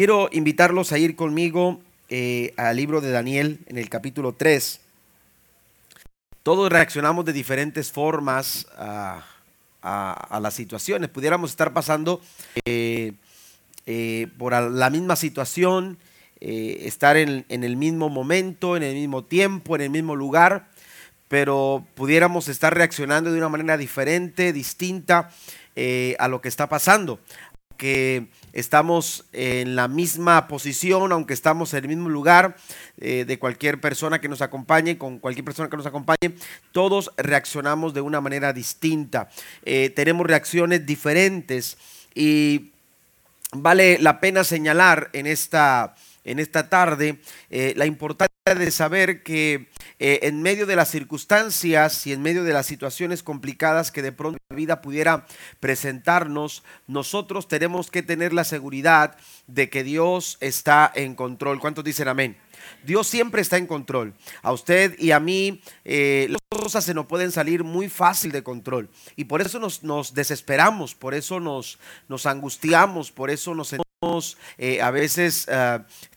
Quiero invitarlos a ir conmigo eh, al libro de Daniel en el capítulo 3. Todos reaccionamos de diferentes formas a, las situaciones. Pudiéramos estar pasando eh, eh, por la misma situación, estar en, el mismo momento, en el mismo tiempo, en el mismo lugar, pero pudiéramos estar reaccionando de una manera diferente, distinta a lo que está pasando. Que estamos en la misma posición, aunque estamos en el mismo lugar eh, de cualquier persona que nos acompañe, con cualquier persona que nos acompañe, todos reaccionamos de una manera distinta. Eh, tenemos reacciones diferentes y vale la pena señalar en esta, en esta tarde eh, la importancia de saber que eh, en medio de las circunstancias y en medio de las situaciones complicadas que de pronto la vida pudiera presentarnos, nosotros tenemos que tener la seguridad de que Dios está en control. ¿Cuántos dicen amén? Dios siempre está en control. A usted y a mí eh, las cosas se nos pueden salir muy fácil de control. Y por eso nos, desesperamos, por eso nos, nos angustiamos, por eso nos eh, a veces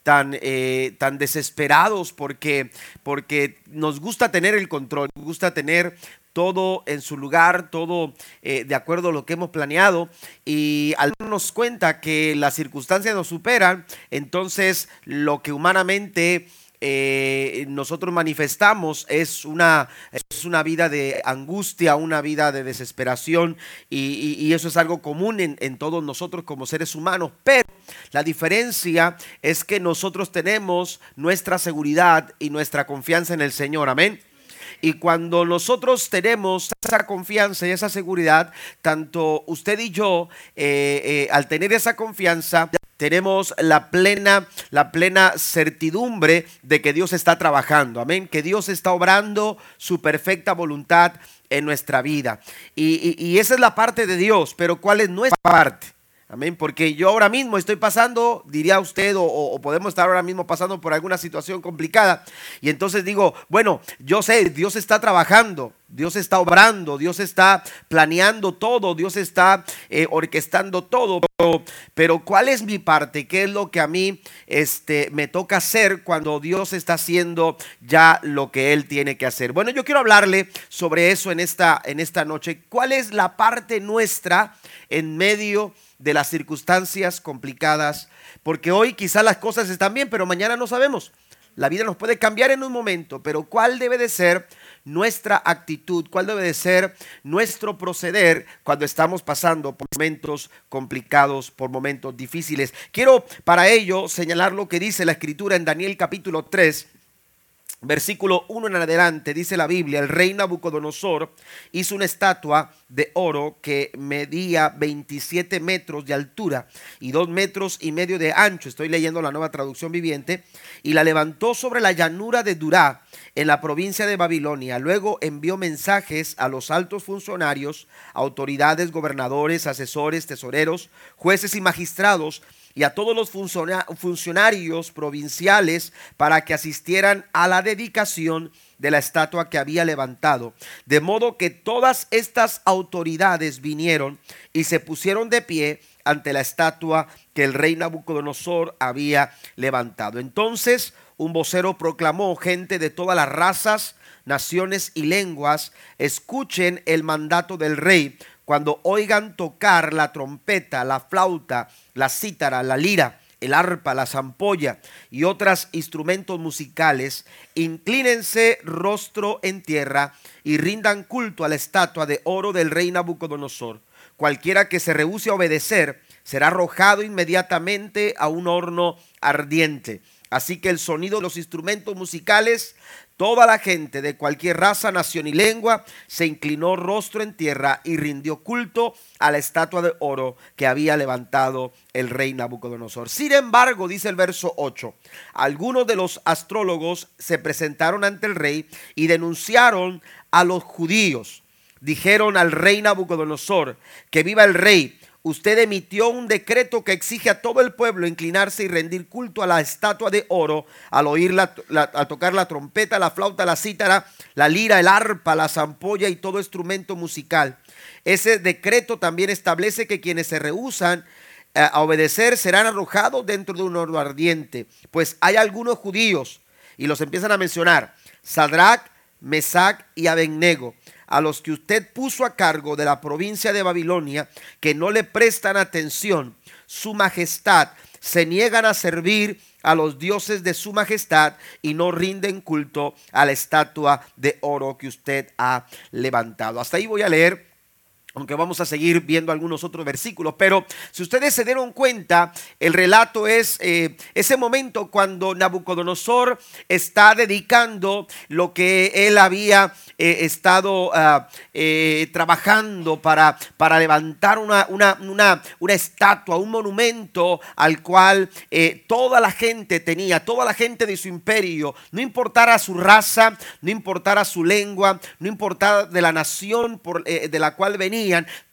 tan, eh, tan desesperados porque, porque nos gusta tener el control, nos gusta tener todo en su lugar, todo eh, de acuerdo a lo que hemos planeado. Y al darnos cuenta que las circunstancias nos superan, entonces lo que humanamente eh, nosotros manifestamos es una, es una vida de angustia, una vida de desesperación y, eso es algo común en, en, todos nosotros como seres humanos. Pero la diferencia es que nosotros tenemos nuestra seguridad y nuestra confianza en el Señor. Amén. Y cuando nosotros tenemos esa confianza y esa seguridad, tanto usted y yo, eh, eh, al tener esa confianza, tenemos la plena, la plena certidumbre de que Dios está trabajando. Amén. Que Dios está obrando su perfecta voluntad en nuestra vida. Y, y esa es la parte de Dios, pero ¿cuál es nuestra parte? Amén, porque yo ahora mismo estoy pasando, diría usted, o, podemos estar ahora mismo pasando por alguna situación complicada. Y entonces digo, bueno, yo sé, Dios está trabajando, Dios está obrando, Dios está planeando todo, Dios está eh, orquestando todo. Pero, ¿cuál es mi parte? ¿Qué es lo que a mí este, me toca hacer cuando Dios está haciendo ya lo que Él tiene que hacer? Bueno, yo quiero hablarle sobre eso en esta, en esta noche. ¿Cuál es la parte nuestra en medio de las circunstancias complicadas, porque hoy quizás las cosas están bien, pero mañana no sabemos. La vida nos puede cambiar en un momento, pero ¿cuál debe de ser nuestra actitud? ¿Cuál debe de ser nuestro proceder cuando estamos pasando por momentos complicados, por momentos difíciles? Quiero para ello señalar lo que dice la escritura en Daniel capítulo 3, Versículo 1 en adelante dice la Biblia, el rey Nabucodonosor hizo una estatua de oro que medía 27 metros de altura y 2 metros y medio de ancho, estoy leyendo la nueva traducción viviente, y la levantó sobre la llanura de Durá, en la provincia de Babilonia. Luego envió mensajes a los altos funcionarios, autoridades, gobernadores, asesores, tesoreros, jueces y magistrados, y a todos los funcionarios provinciales para que asistieran a la dedicación de la estatua que había levantado. De modo que todas estas autoridades vinieron y se pusieron de pie ante la estatua que el rey Nabucodonosor había levantado. Entonces un vocero proclamó, gente de todas las razas, naciones y lenguas, escuchen el mandato del rey cuando oigan tocar la trompeta, la flauta, la cítara, la lira, el arpa, la zampolla y otros instrumentos musicales, inclínense rostro en tierra y rindan culto a la estatua de oro del rey Nabucodonosor. Cualquiera que se rehúse a obedecer será arrojado inmediatamente a un horno ardiente. Así que el sonido de los instrumentos musicales Toda la gente de cualquier raza, nación y lengua se inclinó rostro en tierra y rindió culto a la estatua de oro que había levantado el rey Nabucodonosor. Sin embargo, dice el verso 8, algunos de los astrólogos se presentaron ante el rey y denunciaron a los judíos. Dijeron al rey Nabucodonosor, que viva el rey usted emitió un decreto que exige a todo el pueblo inclinarse y rendir culto a la estatua de oro al oír la, tocar la trompeta, la flauta, la cítara, la lira, el arpa, la zampolla y todo instrumento musical. Ese decreto también establece que quienes se rehusan eh, a obedecer serán arrojados dentro de un horno ardiente. Pues hay algunos judíos, y los empiezan a mencionar, Sadrach, Mesac y Abednego, a los que usted puso a cargo de la provincia de Babilonia, que no le prestan atención, su majestad, se niegan a servir a los dioses de su majestad y no rinden culto a la estatua de oro que usted ha levantado. Hasta ahí voy a leer aunque vamos a seguir viendo algunos otros versículos, pero si ustedes se dieron cuenta, el relato es eh, ese momento cuando Nabucodonosor está dedicando lo que él había eh, estado ah, eh, trabajando para, para levantar una, una, una, una, estatua, un monumento al cual toda la gente tenía, toda la gente de su imperio, no importara su raza, no importara su lengua, no importara de la nación de la cual venía,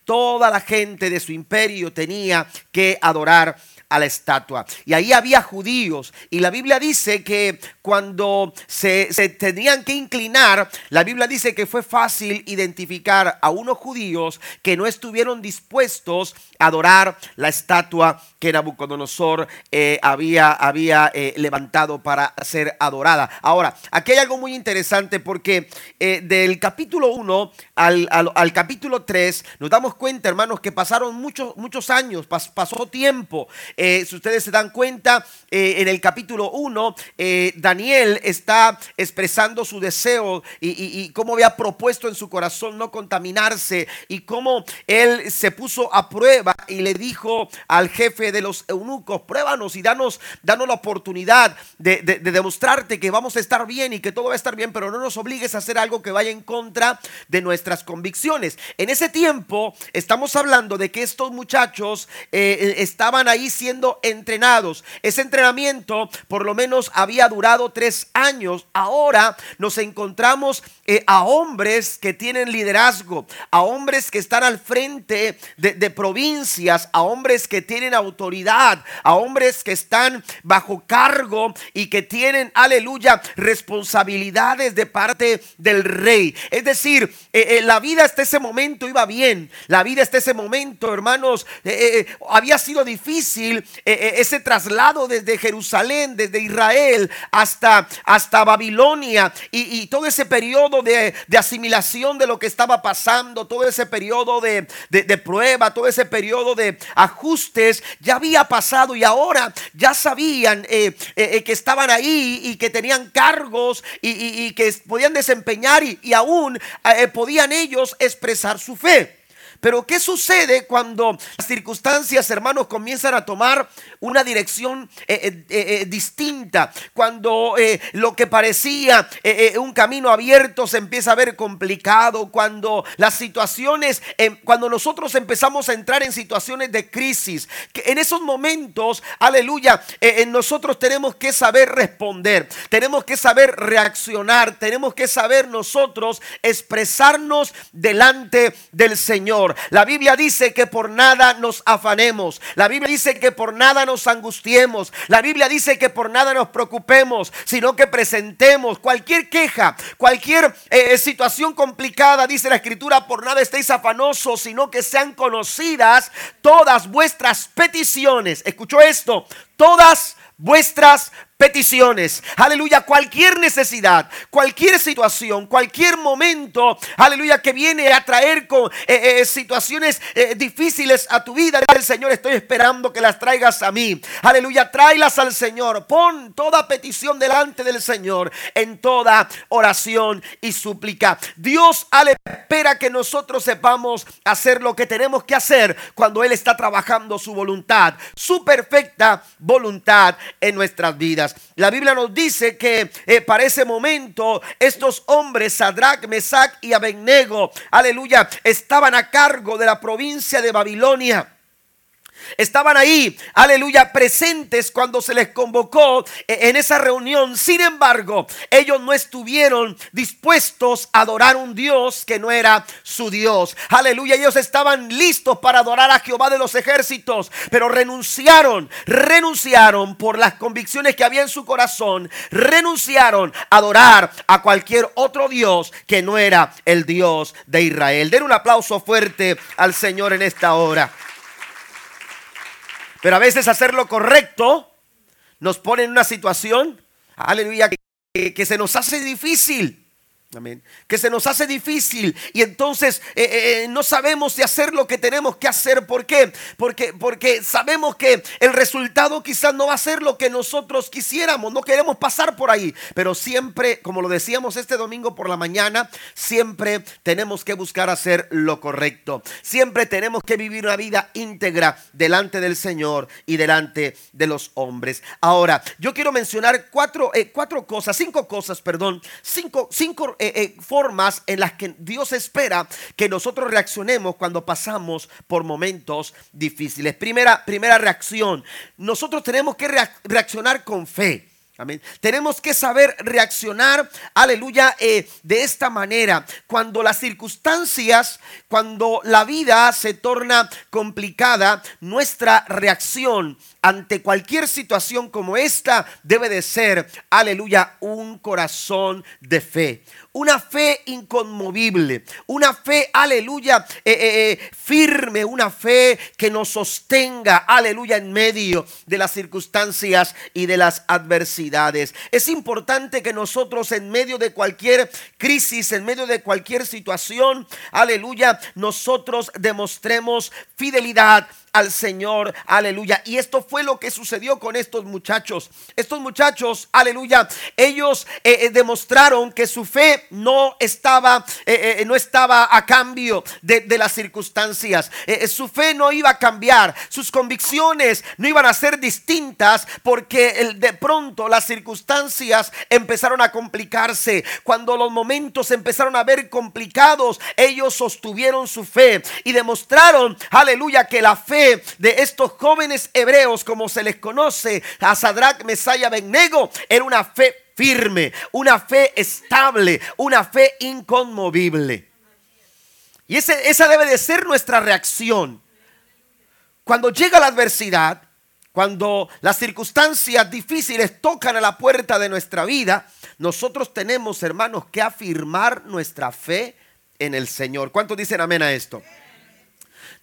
toda la gente de su imperio tenía que adorar a la estatua. Y ahí había judíos. Y la Biblia dice que cuando se, tenían que inclinar, la Biblia dice que fue fácil identificar a unos judíos que no estuvieron dispuestos a adorar la estatua que Nabucodonosor eh, había, había eh, levantado para ser adorada. Ahora, aquí hay algo muy interesante porque eh, del capítulo 1 al, al, capítulo 3 nos damos cuenta, hermanos, que pasaron muchos, muchos años, pasó tiempo. Eh, si ustedes se dan cuenta, eh, en el capítulo 1, eh, Daniel está expresando su deseo y, cómo había propuesto en su corazón no contaminarse y cómo él se puso a prueba y le dijo al jefe de los eunucos, pruébanos y danos, danos la oportunidad de, de demostrarte que vamos a estar bien y que todo va a estar bien, pero no nos obligues a hacer algo que vaya en contra de nuestras convicciones. En ese tiempo estamos hablando de que estos muchachos estaban ahí siendo entrenados. Ese entrenamiento por lo menos había durado tres años. Ahora nos encontramos eh, a hombres que tienen liderazgo, a hombres que están al frente de, provincias, a hombres que tienen autoridad, a hombres que están bajo cargo y que tienen, aleluya, responsabilidades de parte del rey. Es decir, eh, eh, la vida hasta ese momento iba bien. La vida hasta ese momento, hermanos, había sido difícil eh, eh, ese traslado desde Jerusalén, desde Israel hasta, hasta Babilonia y, todo ese periodo de, asimilación de lo que estaba pasando, todo ese periodo de, prueba, todo ese periodo de ajustes ya había pasado y ahora ya sabían eh, que estaban ahí y que tenían cargos y, que podían desempeñar y, y aún podían ellos expresar su fe. Pero ¿qué sucede cuando las circunstancias, hermanos, comienzan a tomar una dirección eh, eh, eh, distinta? Cuando lo que parecía un camino abierto se empieza a ver complicado, cuando las situaciones, cuando nosotros empezamos a entrar en situaciones de crisis, en esos momentos, aleluya, nosotros tenemos que saber responder, tenemos que saber reaccionar, tenemos que saber nosotros expresarnos delante del Señor. La Biblia dice que por nada nos afanemos. La Biblia dice que por nada nos angustiemos. La Biblia dice que por nada nos preocupemos, sino que presentemos cualquier queja, cualquier eh, situación complicada, dice la Escritura, por nada estéis afanosos, sino que sean conocidas todas vuestras peticiones. ¿Escuchó esto? Todas vuestras peticiones. Aleluya, cualquier necesidad, cualquier situación, cualquier momento, aleluya, que viene a traer con, eh, eh, situaciones eh, difíciles a tu vida. El Señor, estoy esperando que las traigas a mí. Aleluya, tráelas al Señor. Pon toda petición delante del Señor en toda oración y súplica. Dios espera que nosotros sepamos hacer lo que tenemos que hacer cuando Él está trabajando su voluntad, su perfecta voluntad en nuestras vidas. La Biblia nos dice que eh, para ese momento estos hombres, Sadrach, Mesach y Abednego, aleluya, estaban a cargo de la provincia de Babilonia. Estaban ahí, aleluya, presentes cuando se les convocó e-, en esa reunión. Sin embargo, ellos no estuvieron dispuestos a adorar un Dios que no era su Dios. Aleluya, ellos estaban listos para adorar a Jehová de los ejércitos, pero renunciaron, renunciaron por las convicciones que había en su corazón, renunciaron a adorar a cualquier otro Dios que no era el Dios de Israel. Den un aplauso fuerte al Señor en esta hora. Pero a veces hacer lo correcto nos pone en una situación, aleluya, que, que se nos hace difícil. Amén. Que se nos hace difícil y entonces eh, eh, eh, no sabemos de hacer lo que tenemos que hacer. ¿Por qué? Porque, porque sabemos que el resultado quizás no va a ser lo que nosotros quisiéramos. No queremos pasar por ahí. Pero siempre, como lo decíamos este domingo por la mañana, siempre tenemos que buscar hacer lo correcto. Siempre tenemos que vivir una vida íntegra delante del Señor y delante de los hombres. Ahora, yo quiero mencionar cuatro, cuatro cosas, cinco cosas, perdón, cinco, cinco eh, eh, formas en las que Dios espera que nosotros reaccionemos cuando pasamos por momentos difíciles. Primera, primera reacción, nosotros tenemos que reaccionar con fe. Amén. Tenemos que saber reaccionar, aleluya, eh, de esta manera. Cuando las circunstancias, cuando la vida se torna complicada, nuestra reacción ante cualquier situación como esta debe de ser, aleluya, un corazón de fe una fe inconmovible, una fe, aleluya, eh, eh, eh, firme, una fe que nos sostenga, aleluya, en medio de las circunstancias y de las adversidades. Es importante que nosotros en medio de cualquier crisis, en medio de cualquier situación, aleluya, nosotros demostremos fidelidad al Señor, aleluya. Y esto fue lo que sucedió con estos muchachos. Estos muchachos, aleluya, ellos eh, eh, demostraron que su fe no estaba, eh, no estaba a cambio de, de las circunstancias. su fe no iba a cambiar, sus convicciones no iban a ser distintas porque de pronto las circunstancias empezaron a complicarse. Cuando los momentos empezaron a ver complicados, ellos sostuvieron su fe y demostraron, aleluya, que la fe de estos jóvenes hebreos, como se les conoce, a Sadrach, Mesaya, Bennego, era una fe firme, una fe estable, una fe inconmovible. Y esa debe de ser nuestra reacción. Cuando llega la adversidad, cuando las circunstancias difíciles tocan a la puerta de nuestra vida, nosotros tenemos, hermanos, que afirmar nuestra fe en el Señor. ¿Cuántos dicen amén a esto?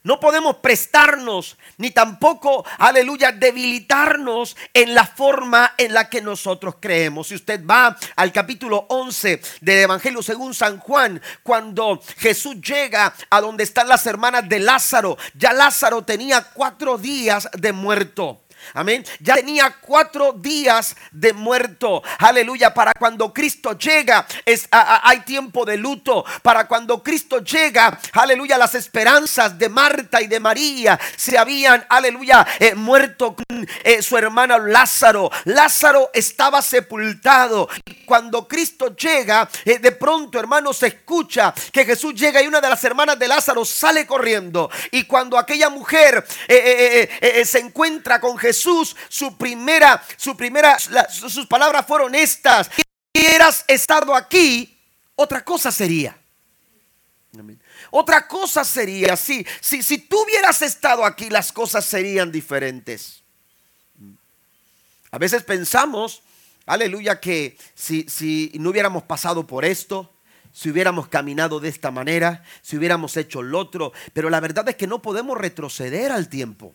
No podemos prestarnos ni tampoco, aleluya, debilitarnos en la forma en la que nosotros creemos. Si usted va al capítulo 11 del Evangelio según San Juan, cuando Jesús llega a donde están las hermanas de Lázaro, ya Lázaro tenía cuatro días de muerto. Amén. Ya tenía cuatro días de muerto. Aleluya. Para cuando Cristo llega, es, hay tiempo de luto. Para cuando Cristo llega, aleluya, las esperanzas de Marta y de María se habían, aleluya, eh, muerto con eh, su hermano Lázaro. Lázaro estaba sepultado. Cuando Cristo llega, eh, de pronto, hermano, se escucha que Jesús llega y una de las hermanas de Lázaro sale corriendo. Y cuando aquella mujer se encuentra con Jesús, Jesús, su primera, su primera, sus palabras fueron estas. Si hubieras estado aquí, otra cosa sería. Otra cosa sería, si, si, si tú hubieras estado aquí, las cosas serían diferentes. A veces pensamos, aleluya, que si, si no hubiéramos pasado por esto, si hubiéramos caminado de esta manera, si hubiéramos hecho lo otro, pero la verdad es que no podemos retroceder al tiempo.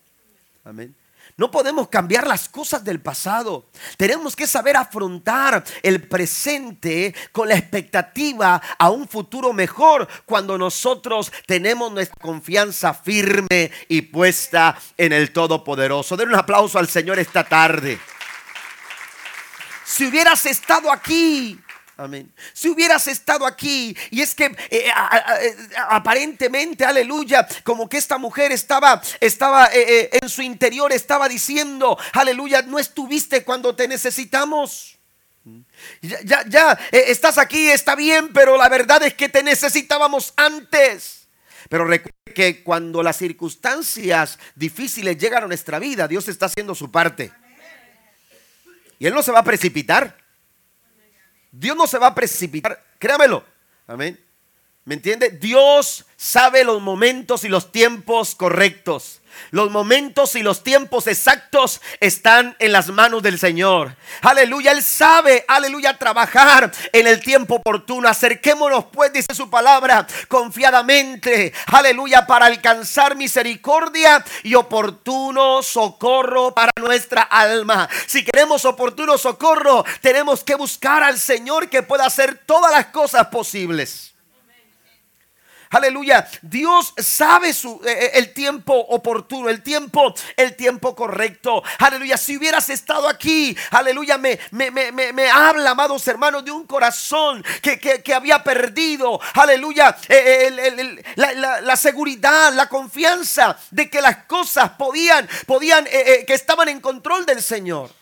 Amén. No podemos cambiar las cosas del pasado. Tenemos que saber afrontar el presente con la expectativa a un futuro mejor cuando nosotros tenemos nuestra confianza firme y puesta en el Todopoderoso. Den un aplauso al Señor esta tarde. Si hubieras estado aquí Amén. Si hubieras estado aquí y es que eh, eh, eh, aparentemente, aleluya, como que esta mujer estaba, estaba en su interior, estaba diciendo, aleluya, no estuviste cuando te necesitamos. Ya, ya, estás aquí, está bien, pero la verdad es que te necesitábamos antes. Pero recuerda que cuando las circunstancias difíciles llegan a nuestra vida, Dios está haciendo su parte. Y Él no se va a precipitar. Dios no se va a precipitar, créamelo. Amén. ¿Me entiende? Dios sabe los momentos y los tiempos correctos. Los momentos y los tiempos exactos están en las manos del Señor. Aleluya, Él sabe, aleluya, trabajar en el tiempo oportuno. Acerquémonos, pues, dice su palabra, confiadamente, aleluya, para alcanzar misericordia y oportuno socorro para nuestra alma. Si queremos oportuno socorro, tenemos que buscar al Señor que pueda hacer todas las cosas posibles. Aleluya. Dios sabe su, eh, eh, el tiempo oportuno, el tiempo, el tiempo correcto. Aleluya. Si hubieras estado aquí, aleluya, me, me, me, me habla, amados hermanos, de un corazón que, que, había perdido, aleluya, eh, la, seguridad, la confianza de que las cosas podían, podían, que estaban en control del Señor.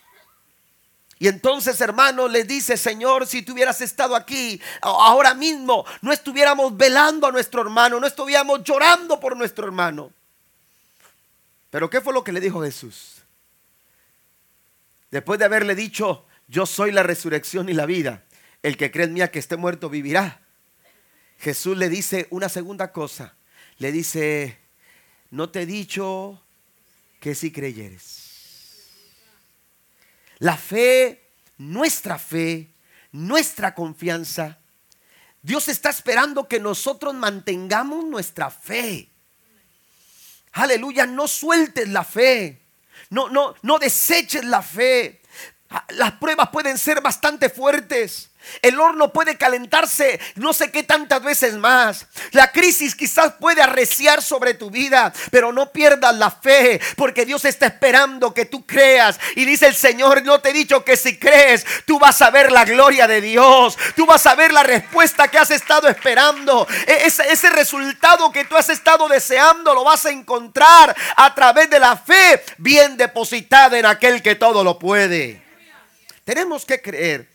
Y entonces, hermano, le dice, Señor, si tú hubieras estado aquí ahora mismo, no estuviéramos velando a nuestro hermano, no estuviéramos llorando por nuestro hermano. Pero ¿qué fue lo que le dijo Jesús? Después de haberle dicho, yo soy la resurrección y la vida, el que cree en mí que esté muerto vivirá. Jesús le dice una segunda cosa. Le dice, no te he dicho que si creyeres. La fe, nuestra fe, nuestra confianza. Dios está esperando que nosotros mantengamos nuestra fe. Aleluya, no sueltes la fe. No, no, no deseches la fe. Las pruebas pueden ser bastante fuertes. El horno puede calentarse no sé qué tantas veces más. La crisis quizás puede arreciar sobre tu vida, pero no pierdas la fe, porque Dios está esperando que tú creas. Y dice el Señor, no te he dicho que si crees, tú vas a ver la gloria de Dios, tú vas a ver la respuesta que has estado esperando. E-, ese, ese resultado que tú has estado deseando lo vas a encontrar a través de la fe bien depositada en aquel que todo lo puede. Tenemos que creer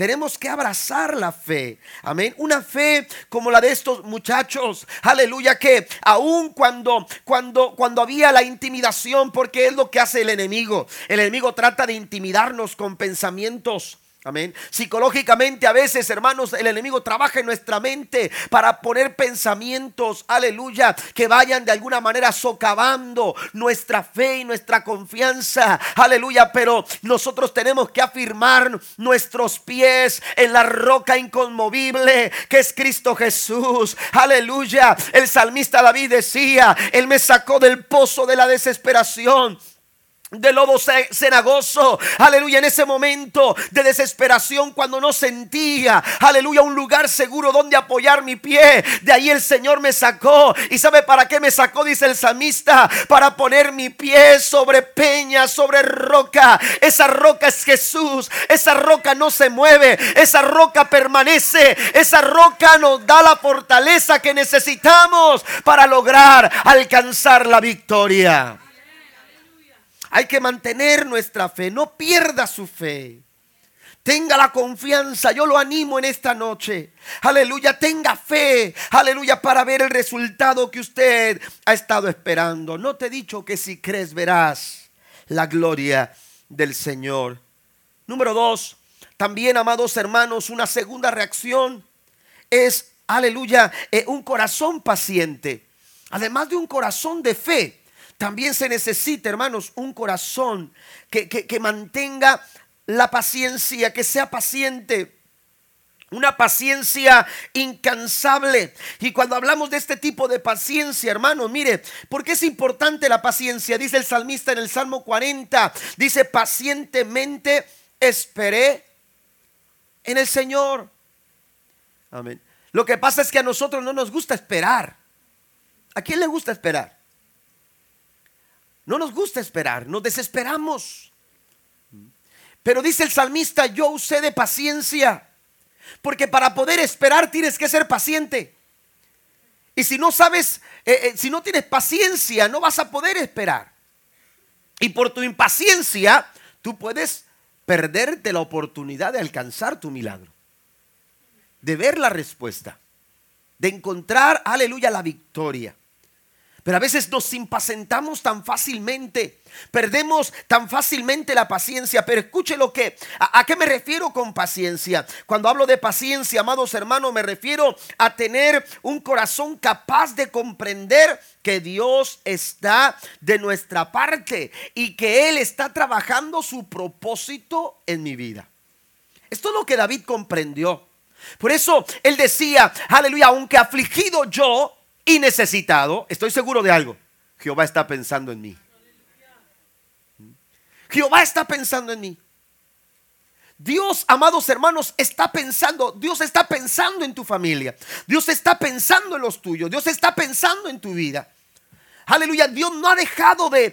tenemos que abrazar la fe. Amén. Una fe como la de estos muchachos. Aleluya. Que aun cuando, cuando, cuando había la intimidación, porque es lo que hace el enemigo. El enemigo trata de intimidarnos con pensamientos Amén. Psicológicamente a veces, hermanos, el enemigo trabaja en nuestra mente para poner pensamientos, aleluya, que vayan de alguna manera socavando nuestra fe y nuestra confianza. Aleluya, pero nosotros tenemos que afirmar nuestros pies en la roca inconmovible que es Cristo Jesús. Aleluya. El salmista David decía, Él me sacó del pozo de la desesperación de lobo cenagoso, aleluya, en ese momento de desesperación cuando no sentía, aleluya, un lugar seguro donde apoyar mi pie, de ahí el Señor me sacó, y sabe para qué me sacó, dice el samista, para poner mi pie sobre peña, sobre roca, esa roca es Jesús, esa roca no se mueve, esa roca permanece, esa roca nos da la fortaleza que necesitamos para lograr alcanzar la victoria. Hay que mantener nuestra fe. No pierda su fe. Tenga la confianza, yo lo animo en esta noche. Aleluya, tenga fe. Aleluya, para ver el resultado que usted ha estado esperando. No te he dicho que si crees verás la gloria del Señor. Número dos, también, amados hermanos, una segunda reacción es, aleluya, eh, un corazón paciente. Además de un corazón de fe. También se necesita, hermanos, un corazón que, mantenga la paciencia, que sea paciente. Una paciencia incansable. Y cuando hablamos de este tipo de paciencia, hermanos, mire, porque es importante la paciencia? Dice el salmista en el Salmo 40, dice, pacientemente esperé en el Señor. Amén. Lo que pasa es que a nosotros no nos gusta esperar. ¿A quién le gusta esperar? No nos gusta esperar, nos desesperamos. Pero dice el salmista, yo usé de paciencia, porque para poder esperar tienes que ser paciente. Y si no sabes, eh, eh, si no tienes paciencia, no vas a poder esperar. Y por tu impaciencia, tú puedes perderte la oportunidad de alcanzar tu milagro, de ver la respuesta, de encontrar, aleluya, la victoria. Pero a veces nos impacientamos tan fácilmente, perdemos tan fácilmente la paciencia. Pero escuche lo que, a, qué me refiero con paciencia? Cuando hablo de paciencia, amados hermanos, me refiero a tener un corazón capaz de comprender que Dios está de nuestra parte y que Él está trabajando su propósito en mi vida. Esto es lo que David comprendió. Por eso Él decía, aleluya, aunque afligido yo, y necesitado, estoy seguro de algo. Jehová está pensando en mí. Jehová está pensando en mí. Dios, amados hermanos, está pensando, Dios está pensando en tu familia. Dios está pensando en los tuyos. Dios está pensando en tu vida. Aleluya, Dios no ha dejado de,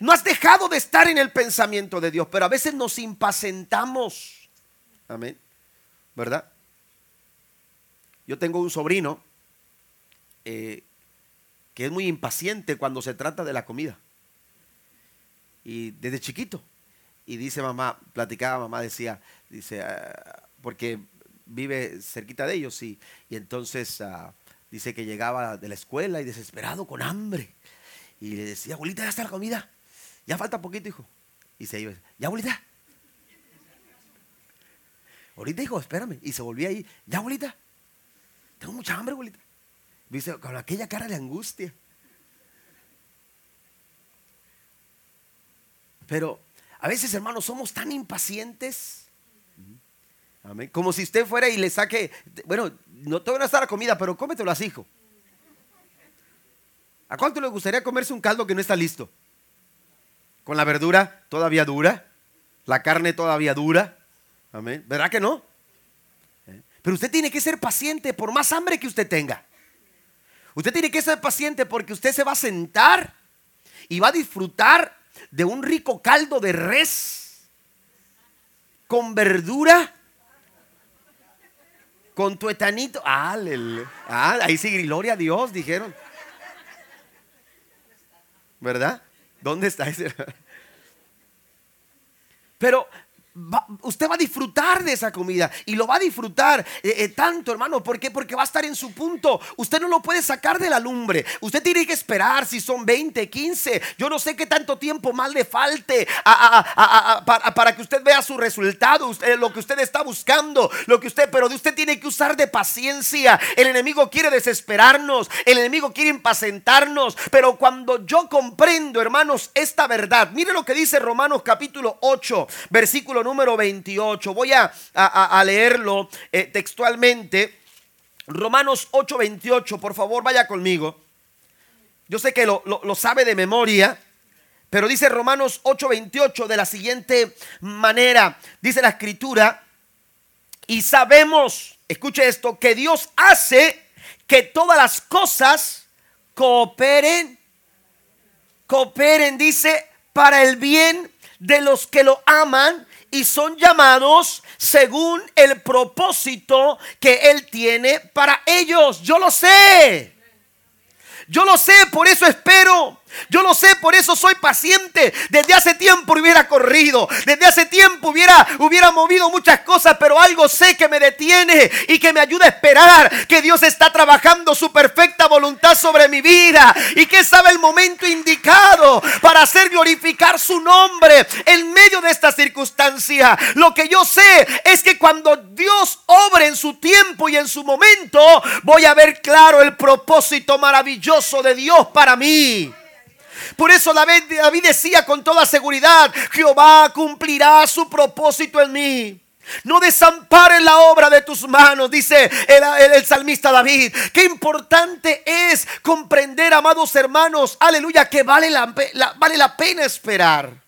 no has dejado de estar en el pensamiento de Dios, pero a veces nos impacientamos. Amén. ¿Verdad? Yo tengo un sobrino eh, que es muy impaciente cuando se trata de la comida. Y desde chiquito. Y dice mamá, platicaba mamá, decía, dice, ah, porque vive cerquita de ellos y, y entonces ah, dice que llegaba de la escuela y desesperado con hambre. Y le decía, abuelita, ya está la comida. Ya falta poquito, hijo. Y se iba, ya abuelita. Ahorita, hijo, espérame. Y se volvía ahí, ya abuelita. Tengo mucha hambre, abuelita. Dice, con aquella cara de angustia. Pero a veces, hermanos, somos tan impacientes. Amén. Como si usted fuera y le saque, bueno, no te van a estar la comida, pero cómetelo así, hijo. ¿A cuánto le gustaría comerse un caldo que no está listo? Con la verdura todavía dura, la carne todavía dura. Amén. ¿Verdad que no? ¿Eh? Pero usted tiene que ser paciente por más hambre que usted tenga. Usted tiene que ser paciente porque usted se va a sentar y va a disfrutar de un rico caldo de res con verdura, con tuetanito. Ah, ahí sí, gloria a Dios, dijeron. ¿Verdad? ¿Dónde está ese? Pero usted va a disfrutar de esa comida y lo va a disfrutar eh, eh, tanto, hermano. ¿Por qué? Porque va a estar en su punto. Usted no lo puede sacar de la lumbre. Usted tiene que esperar si son 20, 15. Yo no sé qué tanto tiempo más le falte para, que usted vea su resultado, lo que usted está buscando, lo que usted, pero usted tiene que usar de paciencia. El enemigo quiere desesperarnos, el enemigo quiere impacientarnos, pero cuando yo comprendo, hermanos, esta verdad, mire lo que dice Romanos capítulo 8, versículo número 28. Voy a, leerlo eh, textualmente. Romanos 8, 28. Por favor, vaya conmigo. Yo sé que lo, lo sabe de memoria. Pero dice Romanos 8, 28 de la siguiente manera. Dice la escritura. Y sabemos, escuche esto, que Dios hace que todas las cosas cooperen, cooperen, dice, para el bien de los que lo aman y son llamados según el propósito que Él tiene para ellos. Yo lo sé. Yo lo sé, por eso espero. Yo lo sé, por eso soy paciente. Desde hace tiempo hubiera corrido, desde hace tiempo hubiera, hubiera movido muchas cosas, pero algo sé que me detiene y que me ayuda a esperar que Dios está trabajando su perfecta voluntad sobre mi vida y que sabe el momento indicado hacer glorificar su nombre en medio de esta circunstancia. Lo que yo sé es que cuando Dios obre en su tiempo y en su momento, voy a ver claro el propósito maravilloso de Dios para mí. Por eso David, decía con toda seguridad, Jehová cumplirá su propósito en mí. No desampares la obra de tus manos, dice el, salmista David. Qué importante es comprender, amados hermanos, aleluya, que vale vale la pena esperar.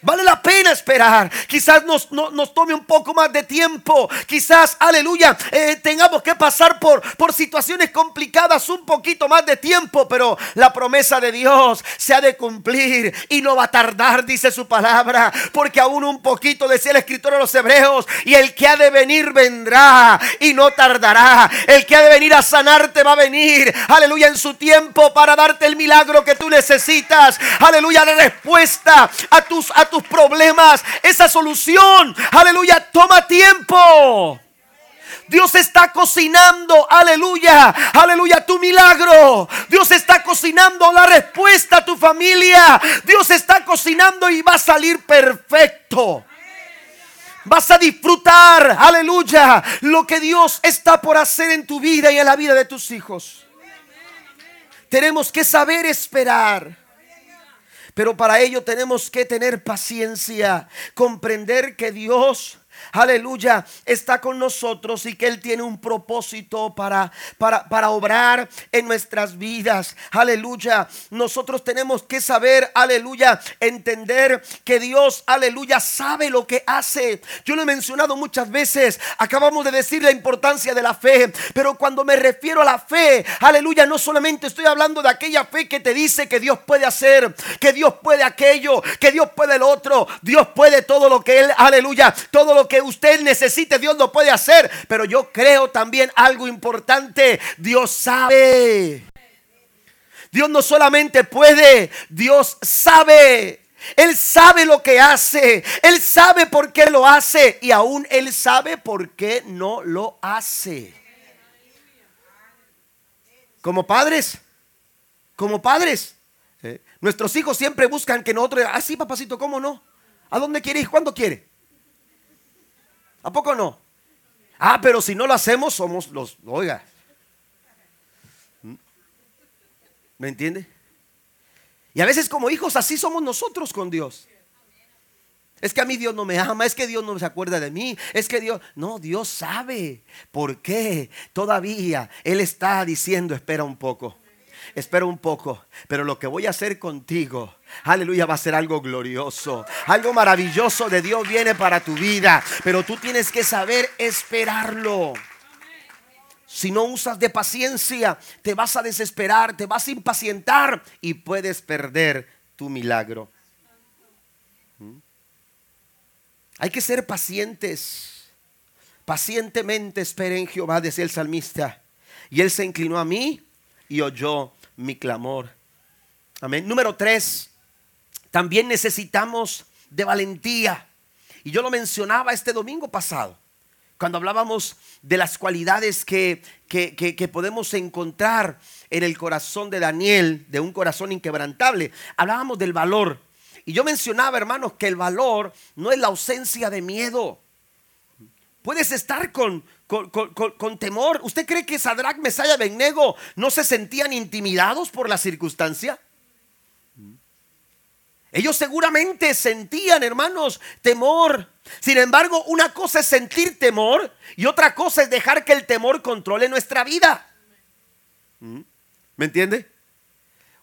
Vale la pena esperar. Quizás nos, nos, tome un poco más de tiempo. Quizás, aleluya, eh, tengamos que pasar por, por situaciones complicadas un poquito más de tiempo. Pero la promesa de Dios se ha de cumplir y no va a tardar, dice su palabra. Porque aún un poquito, decía el escritor de los hebreos, y el que ha de venir vendrá y no tardará. El que ha de venir a sanarte va a venir, aleluya, en su tiempo para darte el milagro que tú necesitas. Aleluya, la respuesta a tus a tus problemas, esa solución, aleluya, toma tiempo. Dios está cocinando, aleluya, aleluya, tu milagro. Dios está cocinando la respuesta a tu familia. Dios está cocinando y va a salir perfecto. Vas a disfrutar, aleluya, lo que Dios está por hacer en tu vida y en la vida de tus hijos. Tenemos que saber esperar. Pero para ello tenemos que tener paciencia, comprender que Dios aleluya, está con nosotros y que Él tiene un propósito para, para, para obrar en nuestras vidas. Aleluya. Nosotros tenemos que saber, aleluya, entender que Dios, aleluya, sabe lo que hace. Yo lo he mencionado muchas veces. Acabamos de decir la importancia de la fe. Pero cuando me refiero a la fe, aleluya, no solamente estoy hablando de aquella fe que te dice que Dios puede hacer, que Dios puede aquello, que Dios puede el otro. Dios puede todo lo que Él, aleluya, todo lo que usted necesite, Dios lo puede hacer. Pero yo creo también algo importante. Dios sabe. Dios no solamente puede, Dios sabe. Él sabe lo que hace. Él sabe por qué lo hace. Y aún Él sabe por qué no lo hace. Como padres, como padres, eh, nuestros hijos siempre buscan que nosotros, ah, sí, papacito, ¿cómo no? ¿A dónde quiere ir? ¿Cuándo quiere? ¿A poco no? Ah, pero si no lo hacemos, somos los, oiga. ¿Me entiende? Y a veces como hijos así somos nosotros con Dios. Es que a mí Dios no me ama, es que Dios no se acuerda de mí, es que Dios, no, Dios sabe por qué todavía Él está diciendo, espera un poco espera un poco, pero lo que voy a hacer contigo, aleluya, va a ser algo glorioso. Algo maravilloso de Dios viene para tu vida, pero tú tienes que saber esperarlo. Si no usas de paciencia, te vas a desesperar, te vas a impacientar y puedes perder tu milagro. ¿Mm? Hay que ser pacientes. Pacientemente esperen en Jehová, decía el salmista. Y él se inclinó a mí y oyó mi clamor. Amén. Número tres, también necesitamos de valentía. Y yo lo mencionaba este domingo pasado, cuando hablábamos de las cualidades que, que, podemos encontrar en el corazón de Daniel, de un corazón inquebrantable. Hablábamos del valor. Y yo mencionaba, hermanos, que el valor no es la ausencia de miedo. Puedes estar con, con, temor. ¿Usted cree que Sadrach, Mesaya, Bennego no se sentían intimidados por la circunstancia? Ellos seguramente sentían, hermanos, temor. Sin embargo, una cosa es sentir temor y otra cosa es dejar que el temor controle nuestra vida. ¿Me entiende?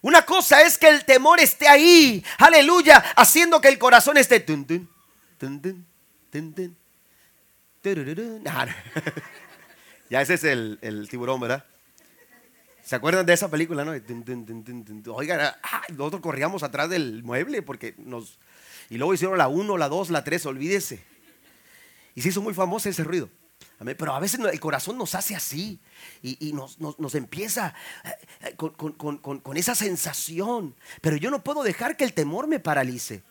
Una cosa es que el temor esté ahí, aleluya, haciendo que el corazón esté... ya ese es el, tiburón, ¿verdad? ¿Se acuerdan de esa película, no? Oigan, ah, nosotros corríamos atrás del mueble porque nos... Y luego hicieron la 1, la 2, la 3, olvídese. Y se hizo muy famoso ese ruido. Pero a veces el corazón nos hace así y, nos, nos, empieza eh, eh, con, con, esa sensación. Pero yo no puedo dejar que el temor me paralice.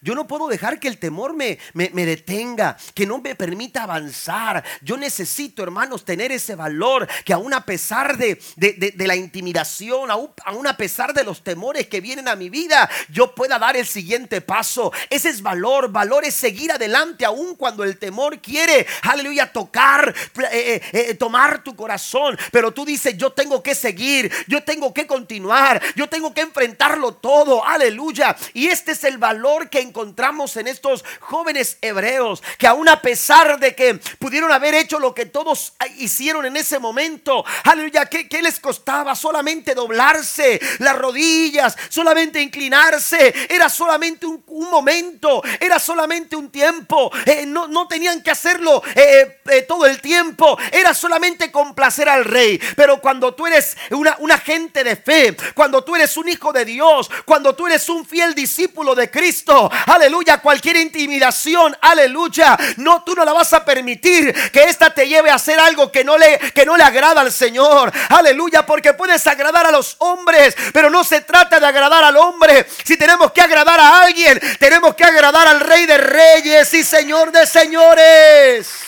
Yo no puedo dejar que el temor me, me, detenga, que no me permita avanzar. Yo necesito, hermanos, tener ese valor que aún a pesar de, de, la intimidación, aún, a pesar de los temores que vienen a mi vida, yo pueda dar el siguiente paso. Ese es valor. Valor es seguir adelante aún cuando el temor quiere, aleluya, tocar, eh, eh, eh, tomar tu corazón. Pero tú dices, yo tengo que seguir, yo tengo que continuar, yo tengo que enfrentarlo todo, aleluya. Y este es el valor que encontramos en estos jóvenes hebreos, que aún a pesar de que pudieron haber hecho lo que todos hicieron en ese momento, aleluya, ¿qué, les costaba? Solamente doblarse las rodillas, solamente inclinarse, era solamente un, momento, era solamente un tiempo, eh, no, no, tenían que hacerlo eh, eh, todo el tiempo, era solamente complacer al rey, pero cuando tú eres una, una gente de fe, cuando tú eres un hijo de Dios, cuando tú eres un fiel discípulo de Cristo, aleluya, cualquier intimidación, aleluya, no, tú no la vas a permitir que esta te lleve a hacer algo que no le, que no le agrada al Señor, aleluya, porque puedes agradar a los hombres, pero no se trata de agradar al hombre, si tenemos que agradar a alguien, tenemos que agradar al Rey de Reyes y Señor de Señores.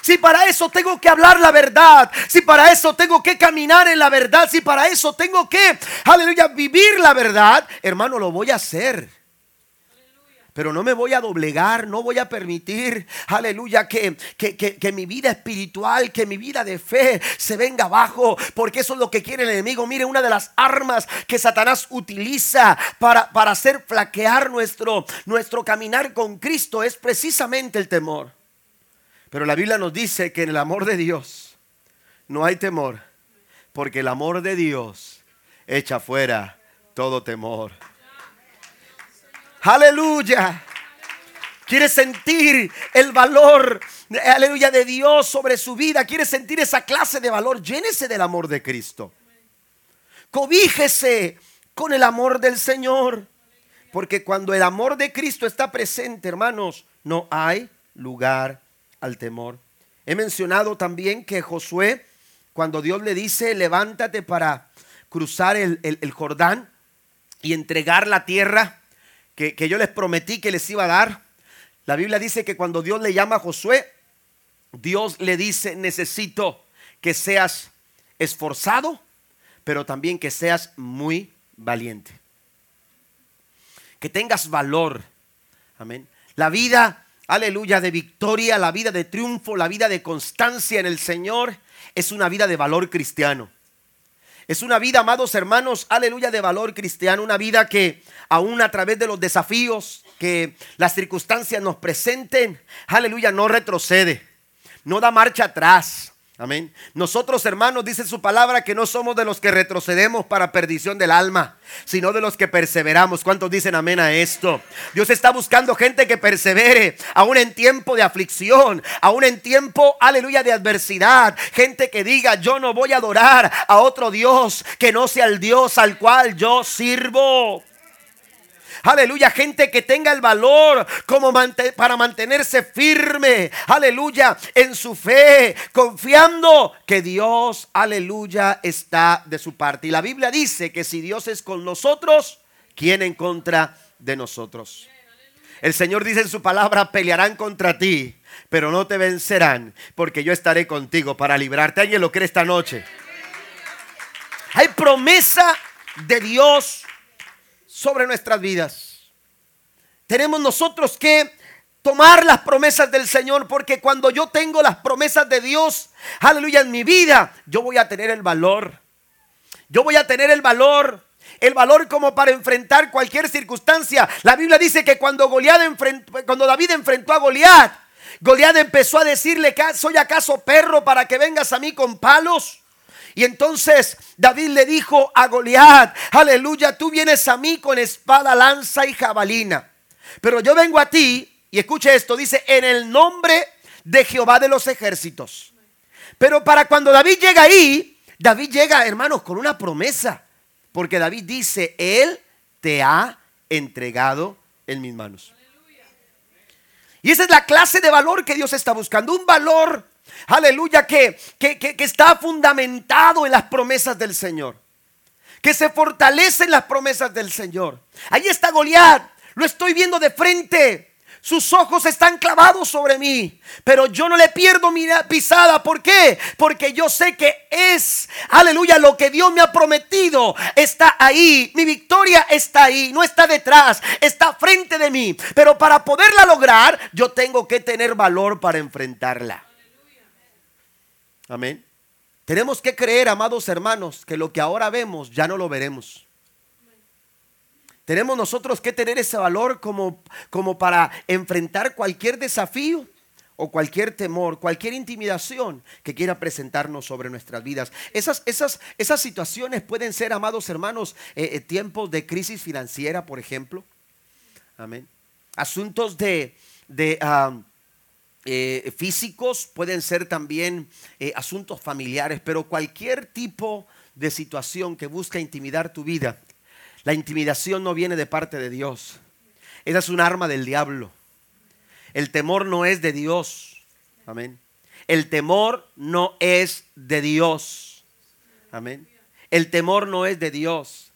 Si para eso tengo que hablar la verdad, si para eso tengo que caminar en la verdad, si para eso tengo que, aleluya, vivir la verdad, hermano, lo voy a hacer. Pero no me voy a doblegar, no voy a permitir, aleluya, que, que, mi vida espiritual, que mi vida de fe se venga abajo, porque eso es lo que quiere el enemigo. Mire, una de las armas que Satanás utiliza para, para hacer flaquear nuestro, nuestro caminar con Cristo es precisamente el temor. Pero la Biblia nos dice que en el amor de Dios no hay temor, porque el amor de Dios echa fuera todo temor. Aleluya. Quiere sentir el valor, aleluya, de Dios sobre su vida. Quiere sentir esa clase de valor. Llénese del amor de Cristo. Cobíjese con el amor del Señor. Porque cuando el amor de Cristo está presente, hermanos, no hay lugar al temor. He mencionado también que Josué, cuando Dios le dice, levántate para cruzar el, el Jordán y entregar la tierra, que, yo les prometí que les iba a dar. La Biblia dice que cuando Dios le llama a Josué, Dios le dice, necesito que seas esforzado, pero también que seas muy valiente. Que tengas valor. Amén. La vida, aleluya, de victoria, la vida de triunfo, la vida de constancia en el Señor, es una vida de valor cristiano. Es una vida, amados hermanos, aleluya, de valor cristiano, una vida que aún a través de los desafíos que las circunstancias nos presenten, aleluya, no retrocede, no da marcha atrás. Amén. Nosotros, hermanos, dice su palabra que no somos de los que retrocedemos para perdición del alma, sino de los que perseveramos. ¿Cuántos dicen amén a esto? Dios está buscando gente que persevere, aún en tiempo de aflicción, aún en tiempo, aleluya, de adversidad. Gente que diga, yo no voy a adorar a otro Dios que no sea el Dios al cual yo sirvo. Aleluya, gente que tenga el valor como para mantenerse firme. Aleluya, en su fe, confiando que Dios, aleluya, está de su parte. Y la Biblia dice que si Dios es con nosotros, ¿quién en contra de nosotros? El Señor dice en su palabra, pelearán contra ti, pero no te vencerán, porque yo estaré contigo para librarte. ¿Alguien lo cree esta noche? Hay promesa de Dios sobre nuestras vidas. Tenemos nosotros que tomar las promesas del Señor, porque cuando yo tengo las promesas de Dios, aleluya, en mi vida, yo voy a tener el valor. Yo voy a tener el valor el valor como para enfrentar cualquier circunstancia. La Biblia dice que cuando, Goliat cuando David enfrentó a Goliat, Goliat empezó a decirle, ¿soy acaso perro para que vengas a mí con palos? Y entonces David le dijo a Goliat, aleluya, tú vienes a mí con espada, lanza y jabalina. Pero yo vengo a ti, y escuche esto, dice, en el nombre de Jehová de los ejércitos. Pero para cuando David llega ahí, David llega, hermanos, con una promesa. Porque David dice, Él te ha entregado en mis manos. Y esa es la clase de valor que Dios está buscando. Un valor aleluya, que, que, está fundamentado en las promesas del Señor. Que se fortalece en las promesas del Señor. Ahí está Goliat, lo estoy viendo de frente. Sus ojos están clavados sobre mí, pero yo no le pierdo mi pisada. ¿Por qué? Porque yo sé que es, aleluya, lo que Dios me ha prometido está ahí. Mi victoria está ahí, no está detrás, está frente de mí. Pero para poderla lograr, yo tengo que tener valor para enfrentarla. Amén. Tenemos que creer, amados hermanos, que lo que ahora vemos ya no lo veremos. Tenemos nosotros que tener ese valor como, como para enfrentar cualquier desafío o cualquier temor, cualquier intimidación que quiera presentarnos sobre nuestras vidas. Esas, esas, esas situaciones pueden ser, amados hermanos, eh, eh, tiempos de crisis financiera, por ejemplo. Amén. Asuntos de, de ah, eh, físicos, pueden ser también eh, asuntos familiares, pero cualquier tipo de situación que busca intimidar tu vida, la intimidación no viene de parte de Dios. Esa es un arma del diablo. El temor no es de Dios. Amén. El temor no es de Dios. Amén. El temor no es de Dios.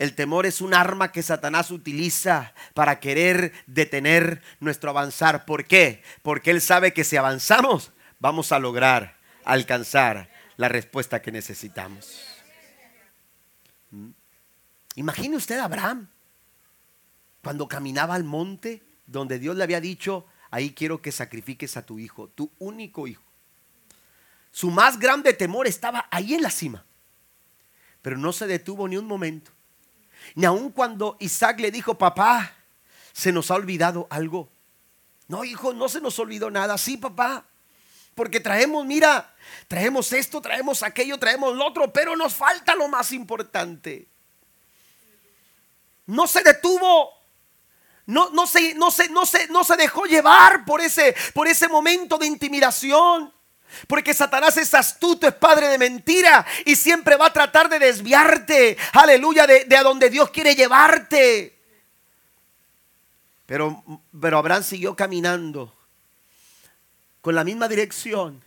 El temor es un arma que Satanás utiliza para querer detener nuestro avanzar. ¿Por qué? Porque él sabe que si avanzamos vamos a lograr alcanzar la respuesta que necesitamos. Imagine usted a Abraham cuando caminaba al monte donde Dios le había dicho, ahí quiero que sacrifiques a tu hijo, tu único hijo. Su más grande temor estaba ahí en la cima, pero no se detuvo ni un momento. Ni aun cuando Isaac le dijo, papá, se nos ha olvidado algo. No, hijo, no se nos olvidó nada. Sí, papá, porque traemos, mira, traemos esto, traemos aquello, traemos lo otro, pero nos falta lo más importante. No se detuvo. No, no, se, no, se, no, se, no se dejó llevar por ese, por ese momento de intimidación. Porque Satanás es astuto, es padre de mentira y siempre va a tratar de desviarte, aleluya, de, a donde Dios quiere llevarte. Pero, pero Abraham siguió caminando con la misma dirección.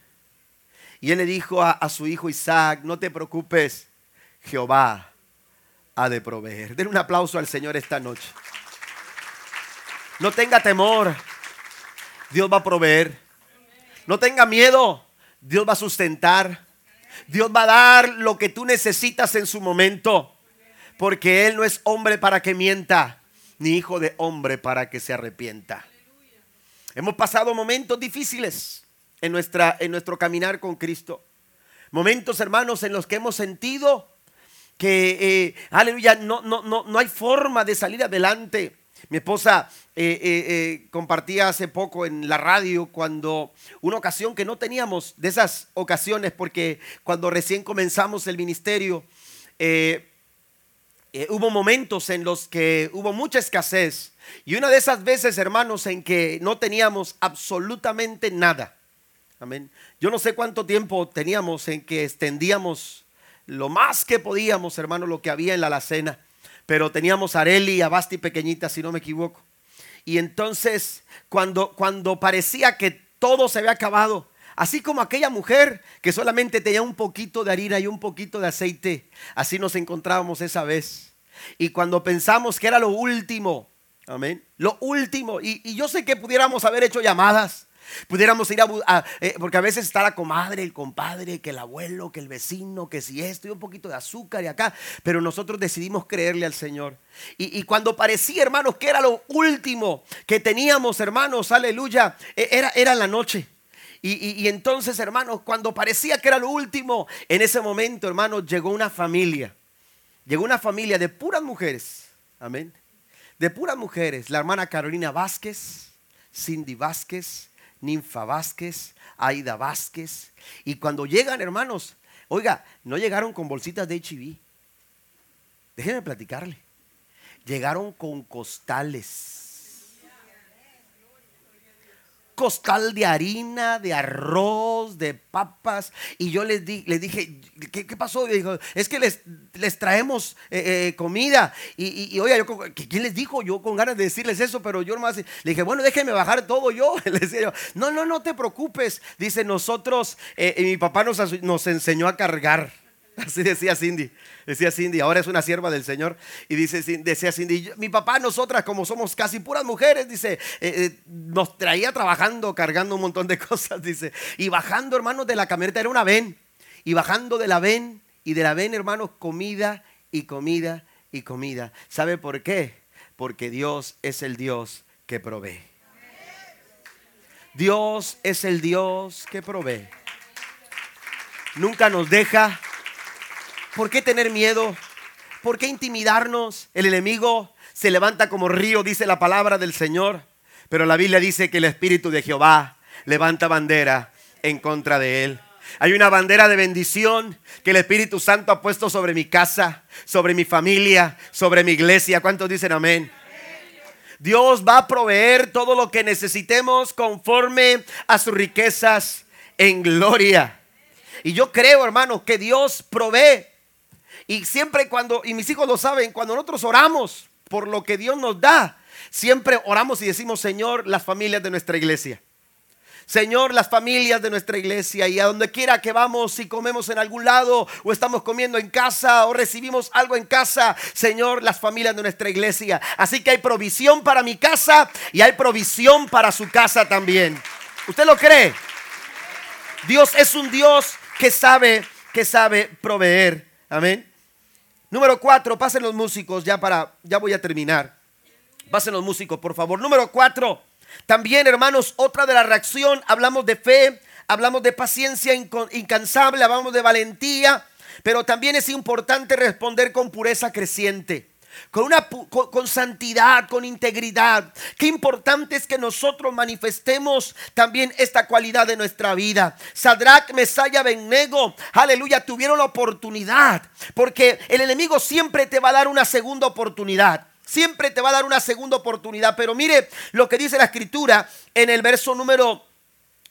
Y él le dijo a, a su hijo Isaac, no te preocupes, Jehová ha de proveer. Den un aplauso al Señor esta noche. No tenga temor, Dios va a proveer. No tenga miedo, Dios va a sustentar. Dios va a dar lo que tú necesitas en su momento. Porque Él no es hombre para que mienta, ni hijo de hombre para que se arrepienta. Hemos pasado momentos difíciles en, nuestra, en nuestro caminar con Cristo. Momentos, hermanos, en los que hemos sentido que, eh, aleluya, no, no, no, no hay forma de salir adelante. Mi esposa eh, eh, compartía hace poco en la radio cuando una ocasión que no teníamos de esas ocasiones porque cuando recién comenzamos el ministerio hubo momentos en los que hubo mucha escasez y una de esas veces, hermanos, en que no teníamos absolutamente nada. Amén. Yo no sé cuánto tiempo teníamos en que extendíamos lo más que podíamos, hermanos, lo que había en la alacena. Pero teníamos a Areli y a Basti pequeñita, si no me equivoco. Y entonces, cuando, cuando parecía que todo se había acabado, así como aquella mujer que solamente tenía un poquito de harina y un poquito de aceite, así nos encontrábamos esa vez. Y cuando pensamos que era lo último, Amén. Lo último, y, yo sé que pudiéramos haber hecho llamadas, pudiéramos ir a, eh, porque a veces está la comadre, el compadre, que el abuelo, que el vecino, que si esto y un poquito de azúcar y acá, pero nosotros decidimos creerle al Señor. Y, cuando parecía, hermanos, que era lo último que teníamos, hermanos, aleluya, e, era, era la noche. Y, y, entonces, hermanos, cuando parecía que era lo último, en ese momento, hermanos, llegó una familia. Llegó una familia de puras mujeres. Amén de puras mujeres, la hermana Carolina Vázquez, Cindy Vázquez, Ninfa Vázquez, Aida Vázquez. Y cuando llegan, hermanos, oiga, no llegaron con bolsitas de HIV. Déjenme platicarle. Llegaron con costales costal de harina, de arroz, de papas. Y yo les, di, les dije, ¿qué, pasó? Y dijo, es que les, les traemos eh, eh, comida. Y, y, oiga, yo, ¿quién les dijo? Yo con ganas de decirles eso, pero yo nomás le dije, bueno, déjenme bajar todo yo. Le decía yo, no, no, no te preocupes. Dice, nosotros, eh, mi papá nos, nos enseñó a cargar. Así decía Cindy, decía Cindy, ahora es una sierva del Señor. Y dice, decía Cindy, mi papá, nosotras como somos casi puras mujeres, dice, eh, eh, nos traía trabajando, cargando un montón de cosas, dice. Y bajando, hermanos, de la camioneta, era una ven. Y bajando de la ven, y de la ven, hermanos, comida y comida y comida. ¿Sabe por qué? Porque Dios es el Dios que provee. Dios es el Dios que provee. Nunca nos deja ¿Por qué tener miedo? ¿Por qué intimidarnos? El enemigo se levanta como río, dice la palabra del Señor. Pero la Biblia dice que el Espíritu de Jehová levanta bandera en contra de él. Hay una bandera de bendición que el Espíritu Santo ha puesto sobre mi casa, sobre mi familia, sobre mi iglesia. ¿Cuántos dicen amén? Dios va a proveer todo lo que necesitemos conforme a sus riquezas en gloria. Y yo creo, hermano, que Dios provee y siempre cuando, y mis hijos lo saben, cuando nosotros oramos por lo que Dios nos da, siempre oramos y decimos, Señor, las familias de nuestra iglesia. Señor, las familias de nuestra iglesia y a donde quiera que vamos, si comemos en algún lado o estamos comiendo en casa o recibimos algo en casa, Señor, las familias de nuestra iglesia. Así que hay provisión para mi casa y hay provisión para su casa también. ¿Usted lo cree? Dios es un Dios que sabe, que sabe proveer. Amén. Número cuatro, pasen los músicos ya para, ya voy a terminar. Pasen los músicos, por favor. Número cuatro, también hermanos, otra de la reacción, hablamos de fe, hablamos de paciencia incansable, hablamos de valentía, pero también es importante responder con pureza creciente con, una, con, santidad, con integridad. Qué importante es que nosotros manifestemos también esta cualidad de nuestra vida. Sadrach, Mesaya, Bennego, aleluya, tuvieron la oportunidad, porque el enemigo siempre te va a dar una segunda oportunidad. Siempre te va a dar una segunda oportunidad. Pero mire lo que dice la escritura en el verso número,